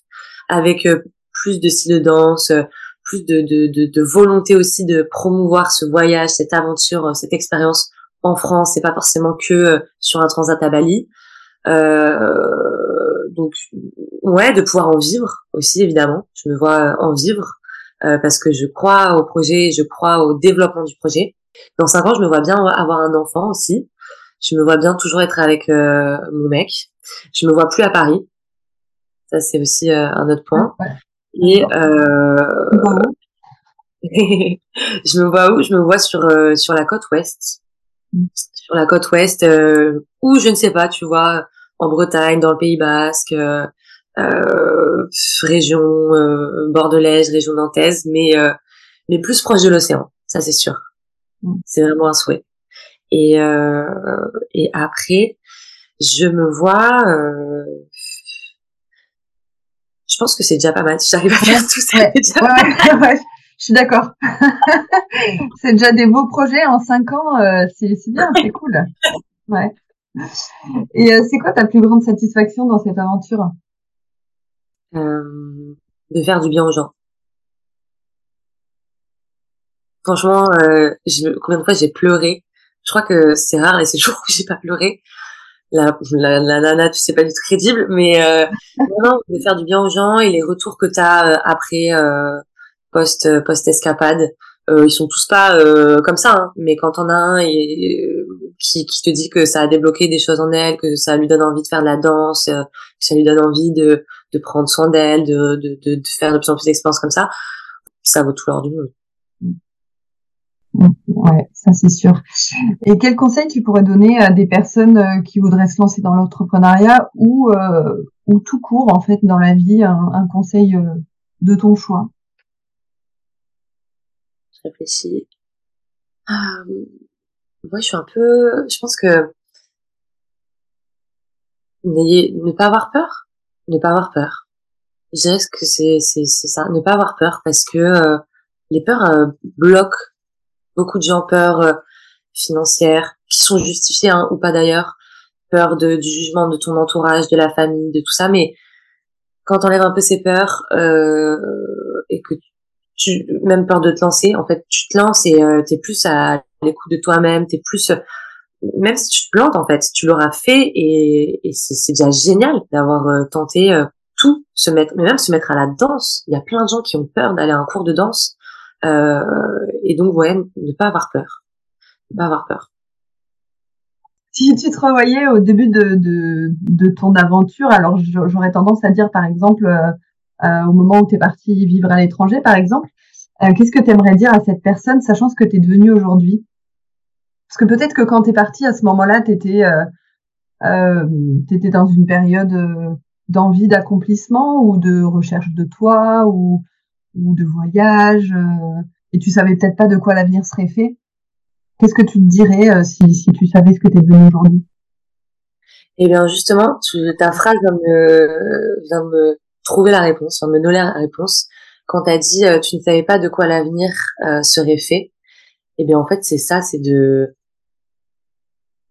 avec euh, plus de style de danse, euh, plus de, de, de, de, volonté aussi de promouvoir ce voyage, cette aventure, euh, cette expérience en France, c'est pas forcément que sur un transat à Bali. Euh, donc ouais, de pouvoir en vivre aussi évidemment. Je me vois en vivre euh, parce que je crois au projet, je crois au développement du projet. Dans cinq ans, je me vois bien avoir un enfant aussi. Je me vois bien toujours être avec euh, mon mec. Je me vois plus à Paris. Ça, c'est aussi euh, un autre point. Et euh, *laughs* je me vois où? Je me vois sur euh, sur la côte ouest, mm. sur la côte ouest, euh, ou je ne sais pas, tu vois, en Bretagne, dans le Pays Basque, région bordelaise, région nantaise, mais mais plus proche de l'océan. Ça, c'est sûr. Mm. C'est vraiment un souhait. Et et après, je me vois je pense que c'est déjà pas mal. Si j'arrive à faire tout ça, ouais, déjà ouais, je suis d'accord. *laughs* c'est déjà des beaux projets en cinq ans. Euh, c'est bien, c'est cool. Ouais. Et euh, c'est quoi ta plus grande satisfaction dans cette aventure? Euh, De faire du bien aux gens. Franchement, euh, je, combien de fois j'ai pleuré. Je crois que c'est rare les *laughs* séjours où j'ai pas pleuré. La, la, la, nana, tu sais pas du tout crédible, mais euh, *laughs* non, de faire du bien aux gens et les retours que tu as euh, après euh, post post escapade, euh, ils sont tous pas euh, comme ça, hein, mais quand on a un et, qui, qui te dit que ça a débloqué des choses en elle, que ça lui donne envie de faire de la danse, que ça lui donne envie de, de prendre soin d'elle, de, de, de, de, faire de plus en plus d'expériences comme ça, ça vaut tout l'or du monde. Ouais, ça c'est sûr. Et quel conseil tu pourrais donner à des personnes euh, qui voudraient se lancer dans l'entrepreneuriat ou euh, ou tout court en fait dans la vie, un, conseil euh, de ton choix? Je réfléchis. Ah, moi, je suis un peu. Je pense que ne pas avoir peur, ne pas avoir peur. Je dirais que c'est c'est c'est ça, ne pas avoir peur parce que les peurs bloquent beaucoup de gens peur euh, financière, qui sont justifiées hein, ou pas d'ailleurs, peur de, du jugement de ton entourage, de la famille, de tout ça. Mais quand t'enlèves un peu ces peurs euh, et que tu même peur de te lancer, en fait, tu te lances et euh, t'es plus à l'écoute de toi-même, t'es plus même si tu te plantes en fait, tu l'auras fait et, c'est déjà génial d'avoir euh, tenté euh, tout, se mettre, mais même se mettre à la danse. Il y a plein de gens qui ont peur d'aller à un cours de danse euh, et donc, ouais, ne pas avoir peur. Ne pas avoir peur. Si tu te revoyais au début de, ton aventure, alors j'aurais tendance à dire, par exemple, au moment où tu es parti vivre à l'étranger, par exemple, qu'est-ce que tu aimerais dire à cette personne, sachant ce que tu es devenu aujourd'hui? Parce que peut-être que quand tu es parti à ce moment-là, tu étais, euh, euh étais dans une période d'envie d'accomplissement ou de recherche de toi ou ou de voyage euh, et tu savais peut-être pas de quoi l'avenir serait fait, qu'est-ce que tu te dirais euh, si, si tu savais ce que tu es devenu aujourd'hui? Eh bien justement, ta phrase vient me, vient me trouver la réponse, enfin, me donner la réponse. Quand tu as dit tu ne savais pas de quoi l'avenir serait fait, eh bien en fait c'est ça, c'est de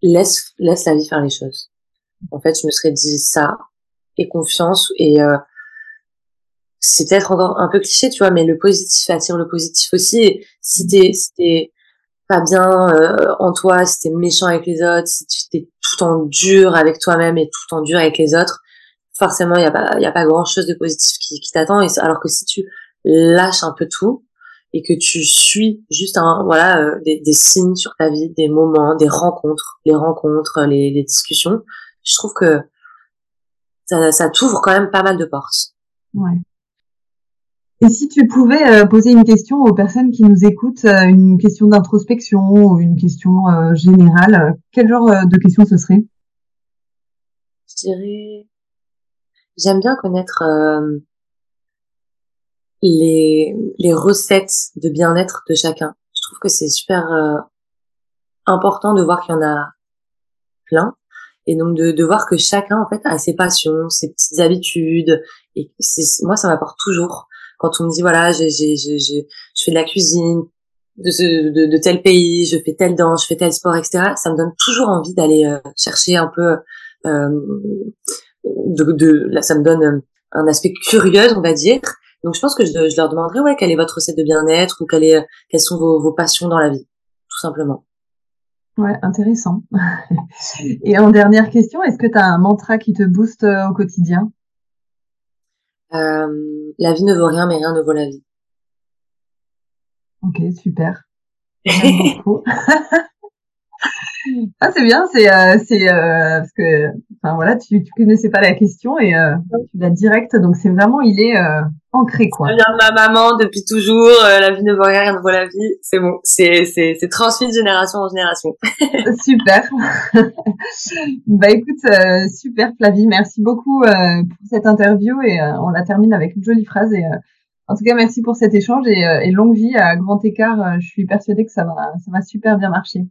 laisse laisse la vie faire les choses. En fait, je me serais dit ça et confiance et euh, c'est peut-être encore un peu cliché, tu vois, mais le positif attire le positif aussi. Et si t'es si t'es pas bien euh, en toi, si t'es méchant avec les autres, si tu t'es tout en dur avec toi-même et tout en dur avec les autres, forcément il y a pas il y a pas grand chose de positif qui, qui t'attend. Et alors que si tu lâches un peu tout, et que tu suis juste un voilà euh, des, des, signes sur ta vie, des moments, des rencontres, les rencontres, les, les discussions, je trouve que ça, ça t'ouvre quand même pas mal de portes. Ouais. Et si tu pouvais euh, poser une question aux personnes qui nous écoutent, euh, une question d'introspection ou une question générale, quel genre de question ce serait? Je dirais, j'aime bien connaître les, les recettes de bien-être de chacun. Je trouve que c'est super euh, important de voir qu'il y en a plein et donc de, de voir que chacun en fait a ses passions, ses petites habitudes et c'est moi ça m'apporte toujours quand on me dit voilà j'ai j'ai je fais de la cuisine de, ce, de, tel pays, je fais telle danse, je fais tel sport, etc. Ça me donne toujours envie d'aller euh, chercher un peu euh, de, de là ça me donne un aspect curieux on va dire donc je pense que je, je, leur demanderai ouais quelle est votre recette de bien-être ou quelle est, quelles sont vos, vos passions dans la vie, tout simplement. Ouais, intéressant. *laughs* Et en dernière question, est-ce que tu as un mantra qui te booste euh, au quotidien? Euh, La vie ne vaut rien, mais rien ne vaut la vie. Ok, super. *laughs* Merci beaucoup. *laughs* Ah, c'est bien, c'est euh, c'est euh, parce que enfin voilà, tu tu connaissais pas la question et euh, tu l'as direct, donc c'est vraiment il est euh, ancré quoi. Ma maman depuis toujours, euh, la vie ne vaut rien, rien ne vaut la vie, c'est bon, c'est c'est c'est transmis de génération en génération. *laughs* super. *laughs* bah écoute, super Flavie, merci beaucoup pour cette interview et on la termine avec une jolie phrase et en tout cas, merci pour cet échange et, et longue vie à grand écart. je suis persuadée que ça va, ça va super bien marcher.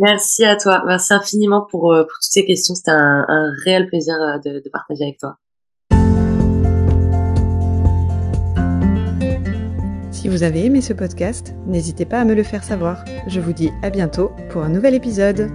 Merci à toi. Merci infiniment pour, euh, toutes ces questions. C'était un, réel plaisir euh, de partager avec toi. Si vous avez aimé ce podcast, n'hésitez pas à me le faire savoir. Je vous dis à bientôt pour un nouvel épisode.